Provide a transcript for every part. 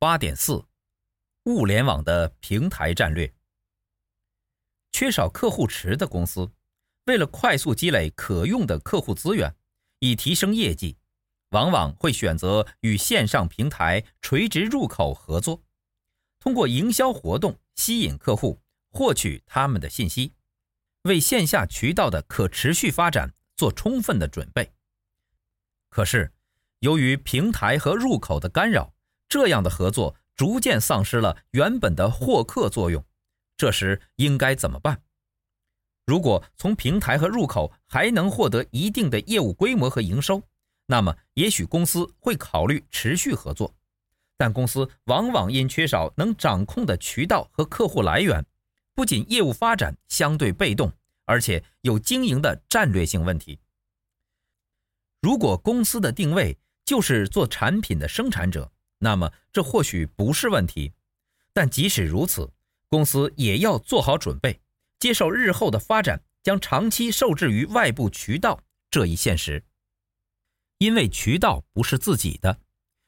八点四，物联网的平台战略。缺少客户池的公司，为了快速积累可用的客户资源，以提升业绩，往往会选择与线上平台垂直入口合作，通过营销活动吸引客户，获取他们的信息，为线下渠道的可持续发展做充分的准备。可是，由于平台和入口的干扰，这样的合作逐渐丧失了原本的获客作用。这时应该怎么办？如果从平台和入口还能获得一定的业务规模和营收，那么也许公司会考虑持续合作。但公司往往因缺少能掌控的渠道和客户来源，不仅业务发展相对被动，而且有经营的战略性问题。如果公司的定位就是做产品的生产者，那么这或许不是问题。但即使如此，公司也要做好准备，接受日后的发展将长期受制于外部渠道这一现实。因为渠道不是自己的，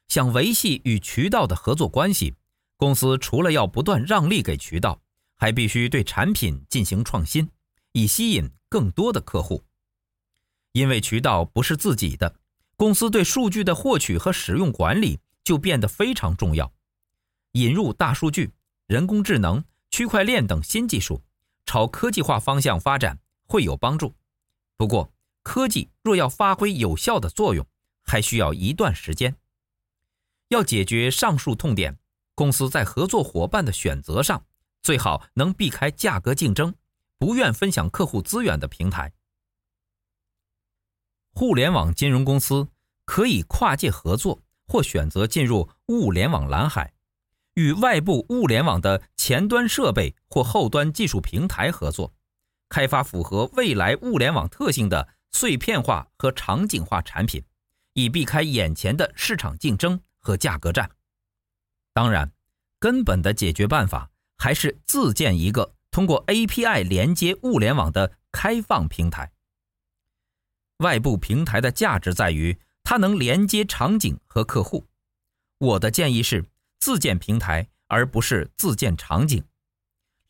想维系与渠道的合作关系，公司除了要不断让利给渠道，还必须对产品进行创新，以吸引更多的客户。因为渠道不是自己的，公司对数据的获取和使用管理就变得非常重要，引入大数据、人工智能。区块链等新技术朝科技化方向发展会有帮助，不过科技若要发挥有效的作用，还需要一段时间。要解决上述痛点，公司在合作伙伴的选择上最好能避开价格竞争、不愿分享客户资源的平台。互联网金融公司可以跨界合作，或选择进入物联网蓝海。与外部物联网的前端设备或后端技术平台合作，开发符合未来物联网特性的碎片化和场景化产品，以避开眼前的市场竞争和价格战。当然，根本的解决办法还是自建一个通过 API 连接物联网的开放平台。外部平台的价值在于它能连接场景和客户。我的建议是。自建平台，而不是自建场景，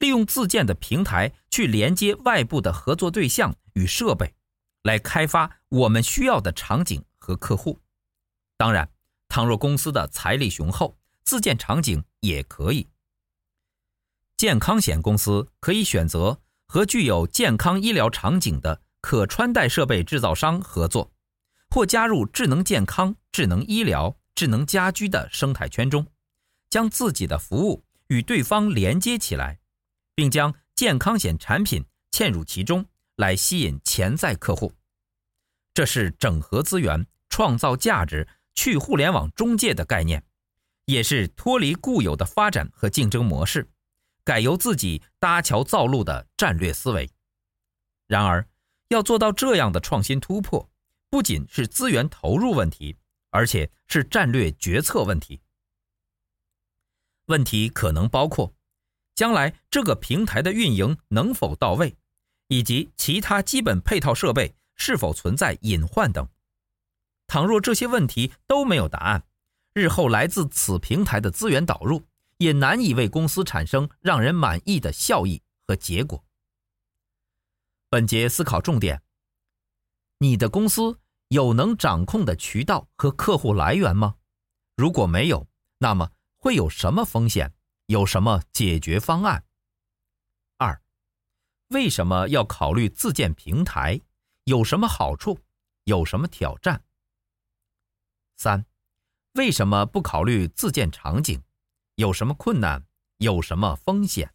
利用自建的平台去连接外部的合作对象与设备，来开发我们需要的场景和客户。当然，倘若公司的财力雄厚，自建场景也可以。健康险公司可以选择和具有健康医疗场景的可穿戴设备制造商合作，或加入智能健康、智能医疗、智能家居的生态圈中。将自己的服务与对方连接起来，并将健康险产品嵌入其中，来吸引潜在客户。这是整合资源、创造价值、去互联网中介的概念，也是脱离固有的发展和竞争模式，改由自己搭桥造路的战略思维。然而，要做到这样的创新突破，不仅是资源投入问题，而且是战略决策问题。问题可能包括，将来这个平台的运营能否到位，以及其他基本配套设备是否存在隐患等。倘若这些问题都没有答案，日后来自此平台的资源导入也难以为公司产生让人满意的效益和结果。本节思考重点：你的公司有能掌控的渠道和客户来源吗？如果没有，那么。会有什么风险？有什么解决方案？二，为什么要考虑自建平台？有什么好处？有什么挑战？三，为什么不考虑自建场景？有什么困难？有什么风险？